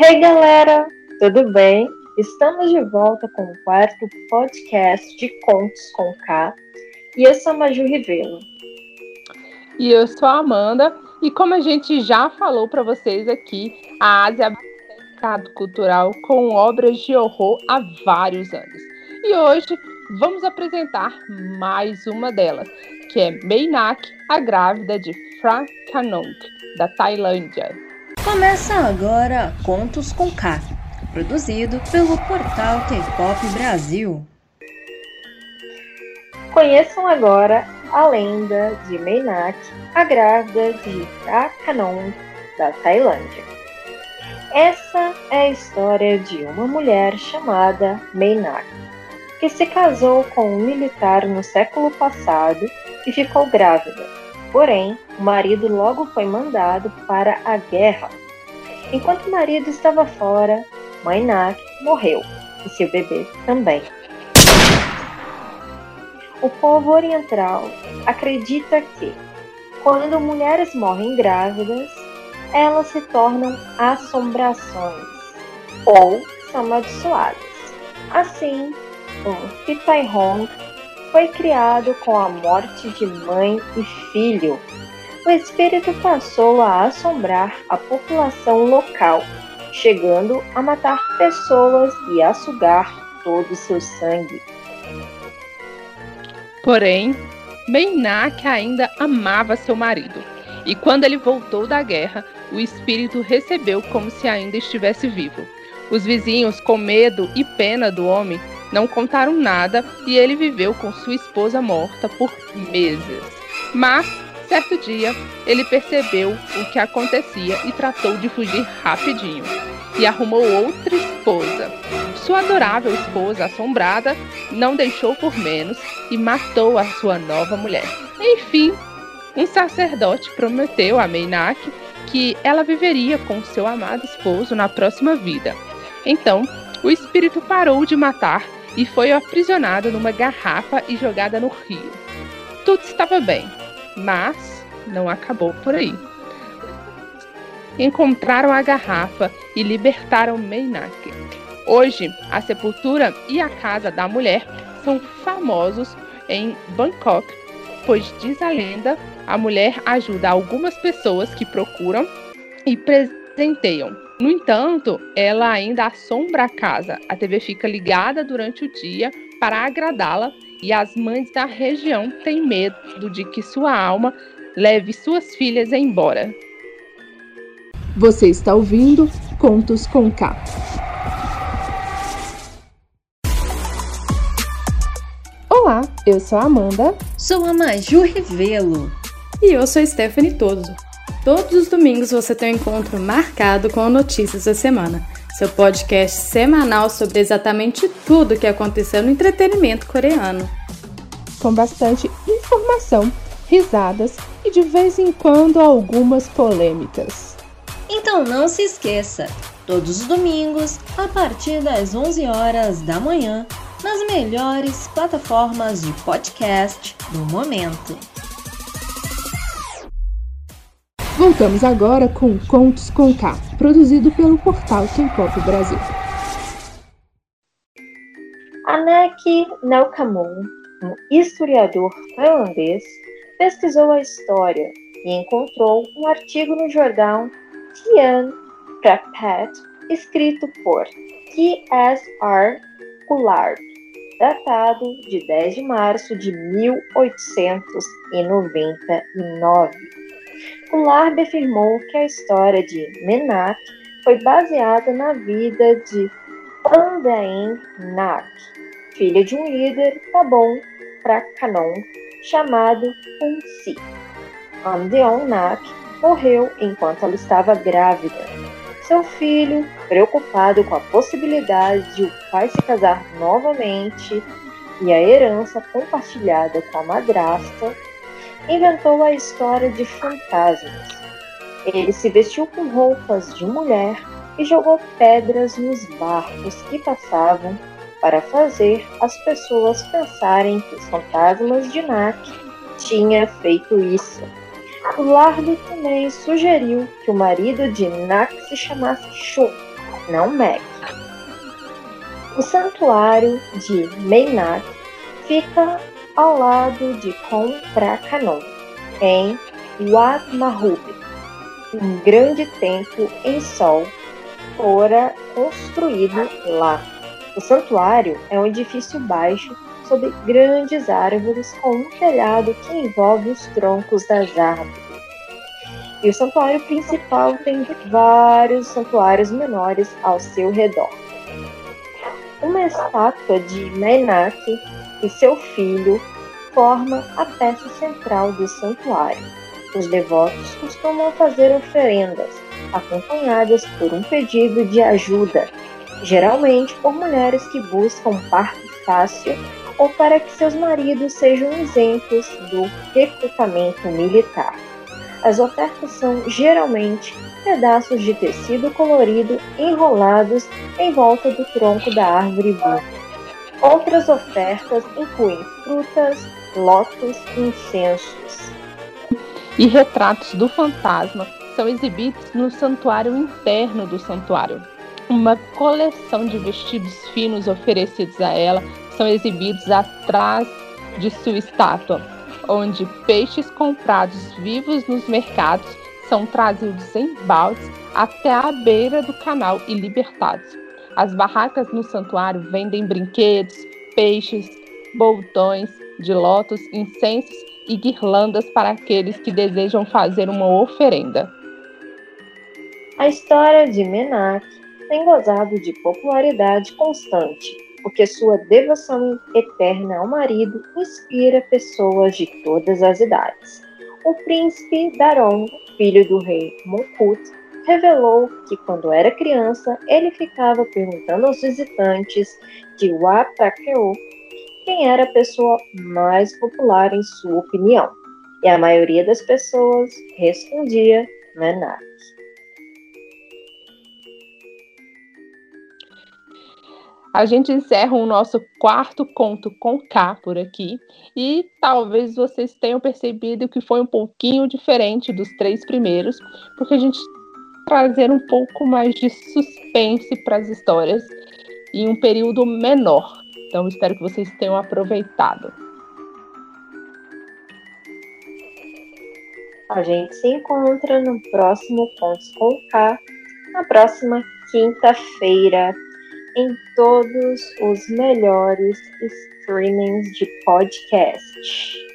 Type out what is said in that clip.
Hey galera, tudo bem? Estamos de volta com o quarto podcast de Contos com K e eu sou a Maju Rivelo. E eu sou a Amanda e como a gente já falou para vocês aqui, a Ásia é mercado cultural com obras de horror há vários anos. E hoje vamos apresentar mais uma delas, que é Meinak, a grávida de Phra Kanong, da Tailândia. Começa agora Contos com K, produzido pelo portal K-Pop Brasil. Conheçam agora a lenda de Meinak, a grávida de Phra Kanong, da Tailândia. Essa é a história de uma mulher chamada Meinak, que se casou com um militar no século passado e ficou grávida. Porém, o marido logo foi mandado para a guerra. Enquanto o marido estava fora, Mainak morreu e seu bebê também. O povo oriental acredita que, quando mulheres morrem grávidas, elas se tornam assombrações ou são amaldiçoadas. Assim, um Pitai Hong foi criado com a morte de mãe e filho. O espírito passou a assombrar a população local, chegando a matar pessoas e a sugar todo o seu sangue. Porém, Beinak ainda amava seu marido, e quando ele voltou da guerra, o espírito recebeu como se ainda estivesse vivo. Os vizinhos, com medo e pena do homem, não contaram nada e ele viveu com sua esposa morta por meses. Mas, certo dia, ele percebeu o que acontecia e tratou de fugir rapidinho. E arrumou outra esposa. Sua adorável esposa, assombrada, não deixou por menos e matou a sua nova mulher. Enfim, um sacerdote prometeu a Meinak que ela viveria com seu amado esposo na próxima vida. Então, o espírito parou de matar e foi aprisionada numa garrafa e jogada no rio. Tudo estava bem, mas não acabou por aí. Encontraram a garrafa e libertaram Meinak. Hoje, a sepultura e a casa da mulher são famosos em Bangkok, pois diz a lenda, a mulher ajuda algumas pessoas que procuram e presenteiam no entanto, ela ainda assombra a casa. A TV fica ligada durante o dia para agradá-la e as mães da região têm medo de que sua alma leve suas filhas embora. Você está ouvindo Contos com K. Olá, eu sou a Amanda. Sou a Maju Rivelo. E eu sou Stephanie Toso. Todos os domingos você tem um encontro marcado com notícias da semana, seu podcast semanal sobre exatamente tudo o que aconteceu no entretenimento coreano. Com bastante informação, risadas e de vez em quando algumas polêmicas. Então não se esqueça, todos os domingos, a partir das 11 horas da manhã, nas melhores plataformas de podcast do momento. Voltamos agora com Contos com K, produzido pelo portal K-Pop Brasil. Anek Naukamun, um historiador tailandês, pesquisou a história e encontrou um artigo no jornal Tian Prapat, escrito por T.S.R. Coulard, datado de 10 de março de 1899. Larb afirmou que a história de Menak foi baseada na vida de Pandaen Nak, filha de um líder Tabon para Kanon chamado Punsi. Amdeon Nak morreu enquanto ela estava grávida. Seu filho, preocupado com a possibilidade de o pai se casar novamente e a herança compartilhada com a madrasta, inventou a história de fantasmas. Ele se vestiu com roupas de mulher e jogou pedras nos barcos que passavam para fazer as pessoas pensarem que os fantasmas de Nak tinham feito isso. O Lardo também sugeriu que o marido de Nak se chamasse Shu, não Mac. O santuário de Meinak fica ao lado de Konprakanon, em Wat Mahub. Um grande templo em sol fora construído lá. O santuário é um edifício baixo sob grandes árvores com um telhado que envolve os troncos das árvores. E o santuário principal tem vários santuários menores ao seu redor. Uma estátua de Menak e seu filho forma a peça central do santuário. Os devotos costumam fazer oferendas, acompanhadas por um pedido de ajuda, geralmente por mulheres que buscam parto fácil ou para que seus maridos sejam exemplos do recrutamento militar. As ofertas são geralmente pedaços de tecido colorido enrolados em volta do tronco da árvore viva. Outras ofertas incluem frutas, lotos e incensos. E retratos do fantasma são exibidos no santuário interno do santuário. Uma coleção de vestidos finos oferecidos a ela são exibidos atrás de sua estátua, onde peixes comprados vivos nos mercados são trazidos em baldes até a beira do canal e libertados. As barracas no santuário vendem brinquedos, peixes, boltões de lótus, incensos e guirlandas para aqueles que desejam fazer uma oferenda. A história de Menak tem gozado de popularidade constante porque sua devoção eterna ao marido inspira pessoas de todas as idades. O príncipe Daron, filho do rei Mongkut, revelou que quando era criança ele ficava perguntando aos visitantes de Watakeo quem era a pessoa mais popular em sua opinião. E a maioria das pessoas respondia Menak. A gente encerra o nosso quarto conto com K por aqui e talvez vocês tenham percebido que foi um pouquinho diferente dos três primeiros, porque a gente trazer um pouco mais de suspense para as histórias em um período menor. Então espero que vocês tenham aproveitado. A gente se encontra no próximo Contos com K, na próxima quinta-feira em todos os melhores streamings de podcast.